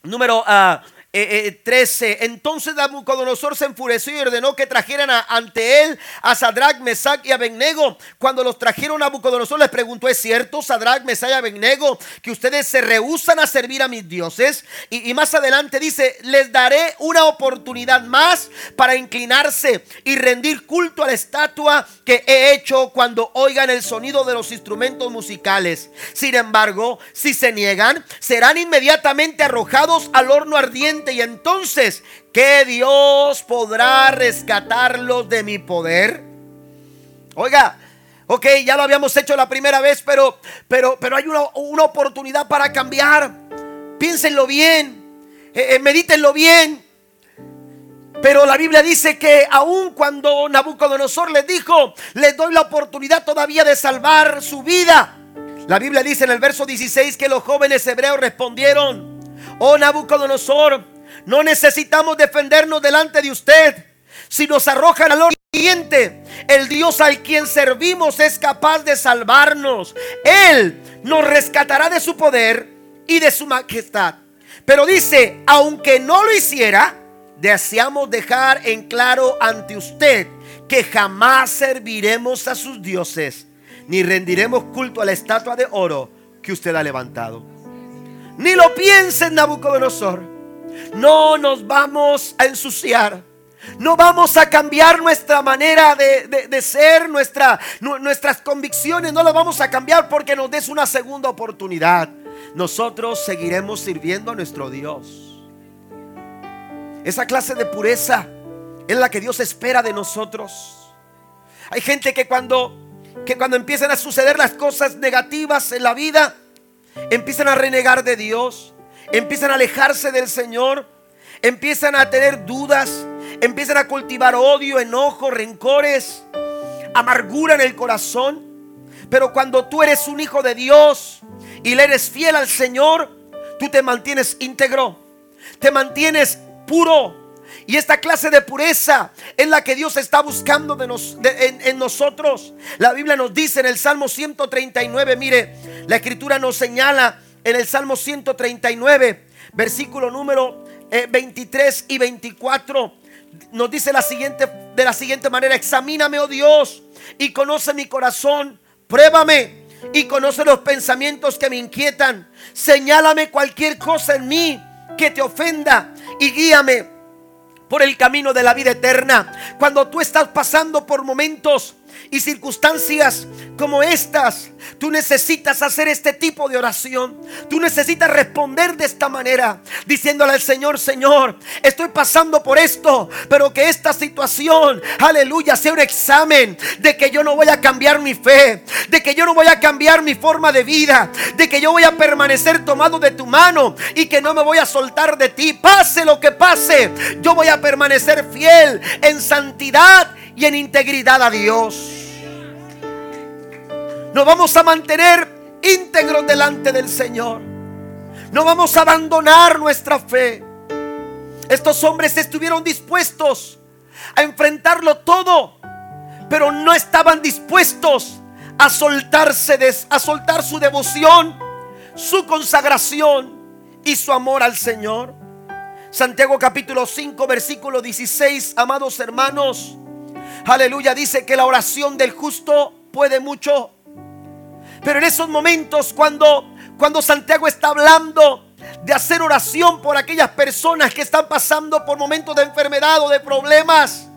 número uh, 13. Eh, eh, Entonces Nabucodonosor se enfureció y ordenó que trajeran ante él a Sadrach, Mesach y Abednego. Cuando los trajeron a Nabucodonosor les preguntó, ¿es cierto, Sadrach, Mesach y Abednego, que ustedes se rehusan a servir a mis dioses? Y, y más adelante dice, les daré una oportunidad más para inclinarse y rendir culto a la estatua que he hecho cuando oigan el sonido de los instrumentos musicales. Sin embargo, si se niegan, serán inmediatamente arrojados al horno ardiente y entonces, ¿qué Dios podrá rescatarlos de mi poder? Oiga, ok, ya lo habíamos hecho la primera vez, pero, pero, pero hay una, una oportunidad para cambiar. Piénsenlo bien, eh, eh, medítenlo bien. Pero la Biblia dice que aun cuando Nabucodonosor les dijo, les doy la oportunidad todavía de salvar su vida. La Biblia dice en el verso 16 que los jóvenes hebreos respondieron, oh Nabucodonosor, no necesitamos defendernos delante de usted. Si nos arrojan al oriente, el Dios al quien servimos es capaz de salvarnos. Él nos rescatará de su poder y de su majestad. Pero dice, aunque no lo hiciera, deseamos dejar en claro ante usted que jamás serviremos a sus dioses, ni rendiremos culto a la estatua de oro que usted ha levantado. Ni lo piensen, Nabucodonosor. No nos vamos a ensuciar. No vamos a cambiar nuestra manera de, ser, nuestra, nuestras convicciones. No las vamos a cambiar porque nos des una segunda oportunidad. Nosotros seguiremos sirviendo a nuestro Dios. Esa clase de pureza es la que Dios espera de nosotros. Hay gente que cuando, que cuando empiezan a suceder las cosas negativas en la vida, empiezan a renegar de Dios empiezan a alejarse del Señor, empiezan a tener dudas, empiezan a cultivar odio, enojo, rencores, amargura en el corazón. Pero cuando tú eres un hijo de Dios y le eres fiel al Señor, tú te mantienes íntegro, te mantienes puro. Y esta clase de pureza es la que Dios está buscando en, en, nosotros. La Biblia nos dice en el Salmo 139, mire, la escritura nos señala en el Salmo 139, versículo número 23 eh, y 24, nos dice la siguiente, de la siguiente manera, examíname, oh Dios, y conoce mi corazón, pruébame y conoce los pensamientos que me inquietan, señálame cualquier cosa en mí que te ofenda y guíame por el camino de la vida eterna. Cuando tú estás pasando por momentos y circunstancias como estas, tú necesitas hacer este tipo de oración. Tú necesitas responder de esta manera, diciéndole al Señor, Señor, estoy pasando por esto, pero que esta situación, aleluya, sea un examen de que yo no voy a cambiar mi fe, de que yo no voy a cambiar mi forma de vida, de que yo voy a permanecer tomado de tu mano y que no me voy a soltar de ti. Pase lo que pase, yo voy a permanecer fiel en santidad y en integridad a Dios. Nos vamos a mantener íntegros delante del Señor. No vamos a abandonar nuestra fe. Estos hombres estuvieron dispuestos a enfrentarlo todo, pero no estaban dispuestos a soltarse, a soltar su devoción, su consagración y su amor al Señor. Santiago capítulo 5, versículo 16, amados hermanos, Aleluya, dice que la oración del justo puede mucho. Pero en esos momentos cuando cuando Santiago está hablando de hacer oración por aquellas personas que están pasando por momentos de enfermedad o de problemas,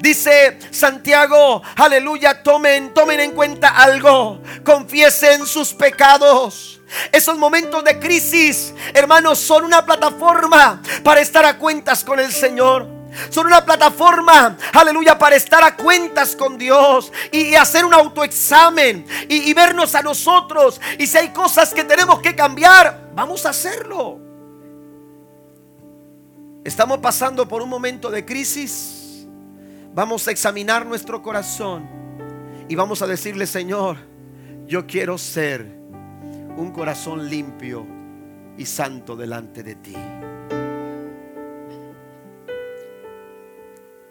Dice Santiago, aleluya, tomen, tomen en cuenta algo, confiesen sus pecados. Esos momentos de crisis, hermanos, son una plataforma para estar a cuentas con el Señor. Son una plataforma, aleluya, para estar a cuentas con Dios y, hacer un autoexamen y, y vernos a nosotros. Y si hay cosas que tenemos que cambiar, vamos a hacerlo. Estamos pasando por un momento de crisis. Vamos a examinar nuestro corazón y vamos a decirle, Señor, yo quiero ser un corazón limpio y santo delante de ti.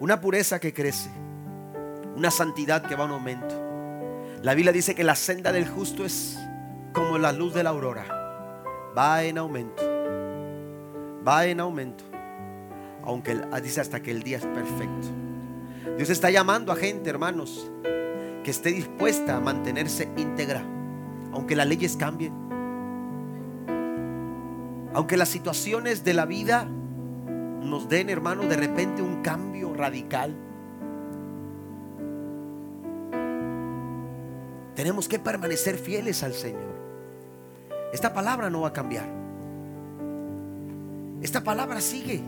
Una pureza que crece, una santidad que va en aumento. La Biblia dice que la senda del justo es como la luz de la aurora. Va en aumento. Va en aumento. Aunque dice hasta que el día es perfecto. Dios está llamando a gente, hermanos, que esté dispuesta a mantenerse íntegra, aunque las leyes cambien, aunque las situaciones de la vida nos den, hermanos, de repente un cambio radical. Tenemos que permanecer fieles al Señor. Esta palabra no va a cambiar. Esta palabra sigue.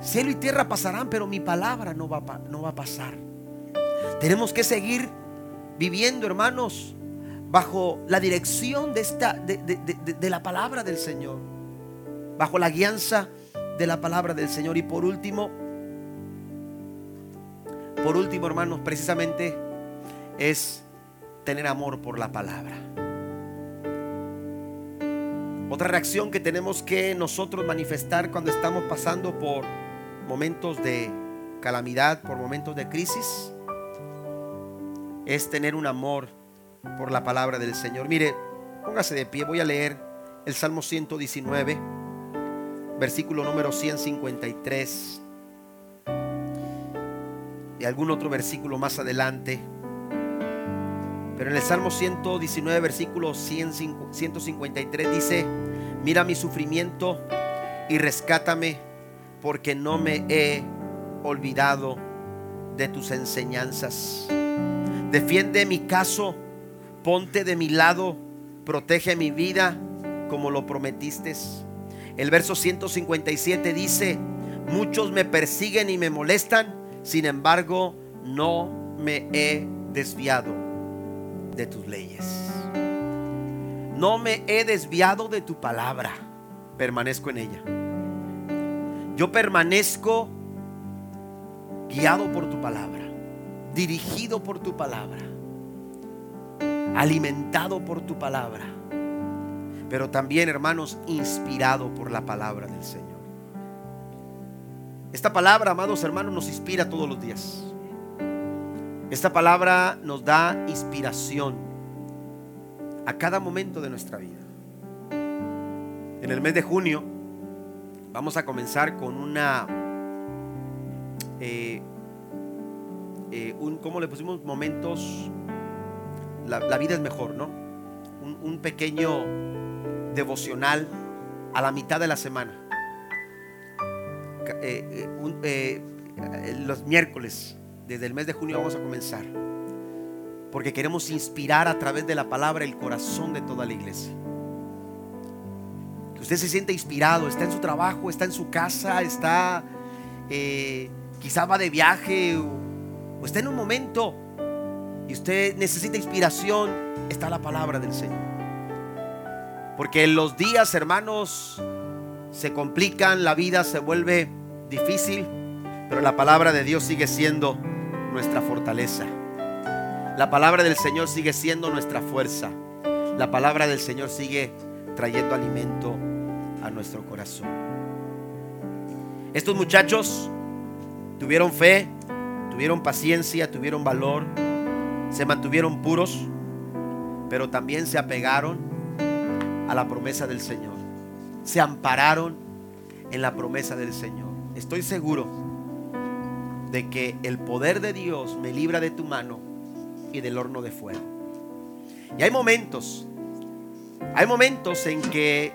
Cielo y tierra pasarán, pero mi palabra no va, a, no va a pasar. Tenemos que seguir viviendo, hermanos, bajo la dirección de, esta, de, de la palabra del Señor, bajo la guianza de la palabra del Señor. Y por último, por último, hermanos, precisamente es tener amor por la palabra. Otra reacción que tenemos que nosotros manifestar cuando estamos pasando por momentos de calamidad, por momentos de crisis, es tener un amor por la palabra del Señor. Mire, póngase de pie, voy a leer el Salmo 119, versículo número 153 y algún otro versículo más adelante. Pero en el Salmo 119, versículo 153 dice, mira mi sufrimiento y rescátame porque no me he olvidado de tus enseñanzas. Defiende mi caso, ponte de mi lado, protege mi vida como lo prometiste. El verso 157 dice, muchos me persiguen y me molestan, sin embargo no me he desviado de tus leyes. No me he desviado de tu palabra, permanezco en ella. Yo permanezco guiado por tu palabra, dirigido por tu palabra, alimentado por tu palabra, pero también, hermanos, inspirado por la palabra del Señor. Esta palabra, amados hermanos, nos inspira todos los días. Esta palabra nos da inspiración a cada momento de nuestra vida. En el mes de junio Vamos a comenzar con una, eh, eh, un, ¿cómo le pusimos? Momentos, la, vida es mejor, ¿no? Un, pequeño devocional a la mitad de la semana. Eh, los miércoles, desde el mes de junio vamos a comenzar. Porque queremos inspirar a través de la palabra el corazón de toda la iglesia. Usted se siente inspirado, está en su trabajo, está en su casa, está, eh, quizá va de viaje o, está en un momento y usted necesita inspiración, está la palabra del Señor. Porque los días, hermanos, se complican, la vida se vuelve difícil, pero la palabra de Dios sigue siendo nuestra fortaleza. La palabra del Señor sigue siendo nuestra fuerza. La palabra del Señor sigue trayendo alimento a nuestro corazón. Estos muchachos tuvieron fe, tuvieron paciencia, tuvieron valor, se mantuvieron puros, pero también se apegaron a la promesa del Señor. Se ampararon en la promesa del Señor. Estoy seguro de que el poder de Dios me libra de tu mano y del horno de fuego. Y hay momentos, hay momentos en que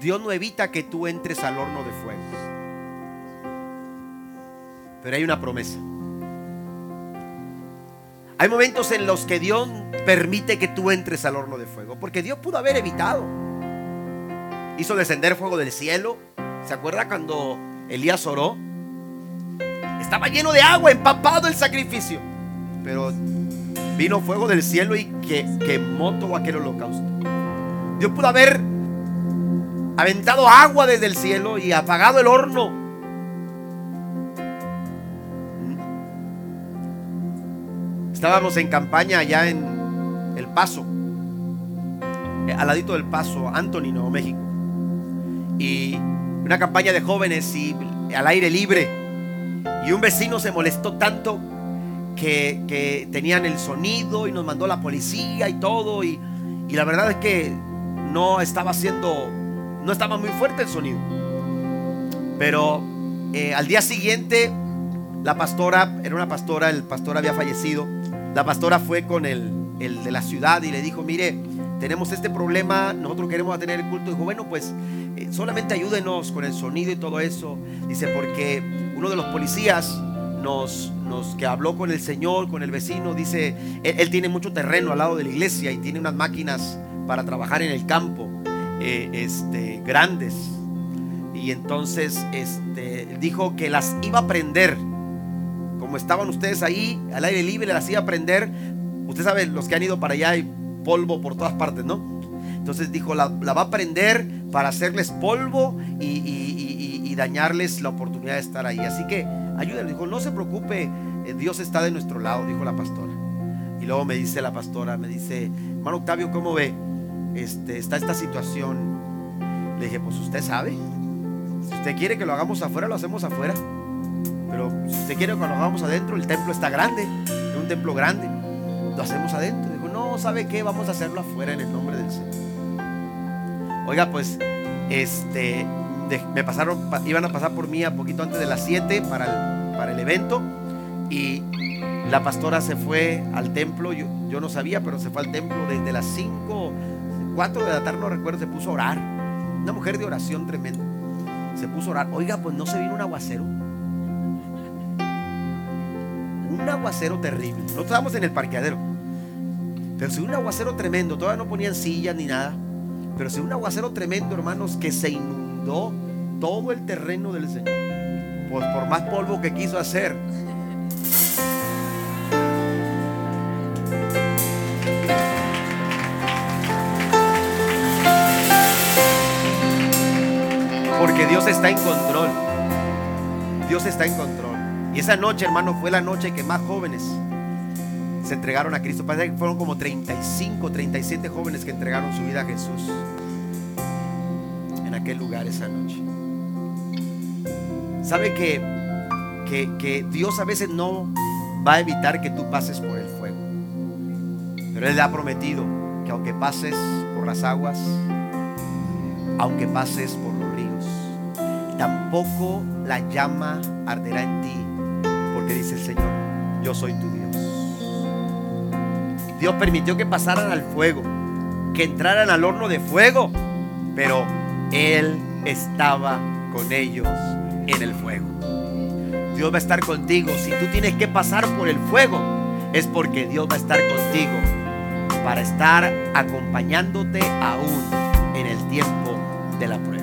Dios no evita que tú entres al horno de fuego. Pero hay una promesa. Hay momentos en los que Dios permite que tú entres al horno de fuego, porque Dios pudo haber evitado. Hizo descender fuego del cielo. ¿Se acuerda cuando Elías oró? Estaba lleno de agua, empapado el sacrificio. Pero vino fuego del cielo y que quemó todo aquel holocausto. Dios pudo haber aventado agua desde el cielo y apagado el horno. Estábamos en campaña allá en El Paso, eh, al ladito del Paso, Anthony, Nuevo México. Y una campaña de jóvenes y al aire libre. Y un vecino se molestó tanto que, tenían el sonido y nos mandó la policía y todo. Y, y la verdad es que no estaba haciendo, no estaba muy fuerte el sonido. Pero eh, al día siguiente, la pastora, era una pastora, el pastor había fallecido. La pastora fue con el, de la ciudad y le dijo, mire, tenemos este problema, nosotros queremos tener el culto. Dijo, bueno, pues eh, solamente ayúdenos con el sonido y todo eso. Dice, porque uno de los policías nos, que habló con el Señor, con el vecino, dice, él, él, tiene mucho terreno al lado de la iglesia y tiene unas máquinas para trabajar en el campo, eh, este, grandes. Y entonces este, dijo que las iba a prender. Como estaban ustedes ahí al aire libre, las iba a prender. Usted sabe, los que han ido para allá hay polvo por todas partes, ¿no? Entonces dijo, la, la va a prender para hacerles polvo y, dañarles la oportunidad de estar ahí. Así que ayúdenle. Dijo, no se preocupe, eh, Dios está de nuestro lado, dijo la pastora. Y luego me dice la pastora, me dice, hermano Octavio, ¿cómo ve? Este, está esta situación. Le dije, pues usted sabe. Si usted quiere que lo hagamos afuera, lo hacemos afuera. Pero si usted quiere lo hagamos adentro, el templo está grande, es un templo grande. Lo hacemos adentro. Dijo, no, ¿sabe qué? Vamos a hacerlo afuera en el nombre del Señor. Oiga, pues, este, me pasaron, iban a pasar por mí a poquito antes de las 7 para el, para el evento. Y la pastora se fue al templo. Yo, yo no sabía, pero se fue al templo desde las 5 4 de la tarde, no recuerdo, se puso a orar. Una mujer de oración tremenda. Se puso a orar. Oiga, pues no se vino un aguacero. Un aguacero terrible. Nosotros estábamos en el parqueadero. Pero si un aguacero tremendo, todavía no ponían sillas ni nada. Pero si un aguacero tremendo, hermanos, que se inundó todo el terreno del Señor. Pues por más polvo que quiso hacer, Porque Dios está en control. Dios está en control. Y esa noche, hermano, fue la noche que más jóvenes se entregaron a Cristo. Parece que fueron como 35, 37 jóvenes que entregaron su vida a Jesús en aquel lugar esa noche. ¿Sabe que, que, que Dios a veces no va a evitar que tú pases por el fuego? Pero Él le ha prometido que aunque pases por las aguas, aunque pases por los ríos, tampoco la llama arderá en ti, porque dice el Señor, yo soy tu Dios. Dios permitió que pasaran al fuego, que entraran al horno de fuego, pero Él estaba con ellos en el fuego. Dios va a estar contigo. Si tú tienes que pasar por el fuego, es porque Dios va a estar contigo para estar acompañándote aún en el tiempo de la prueba.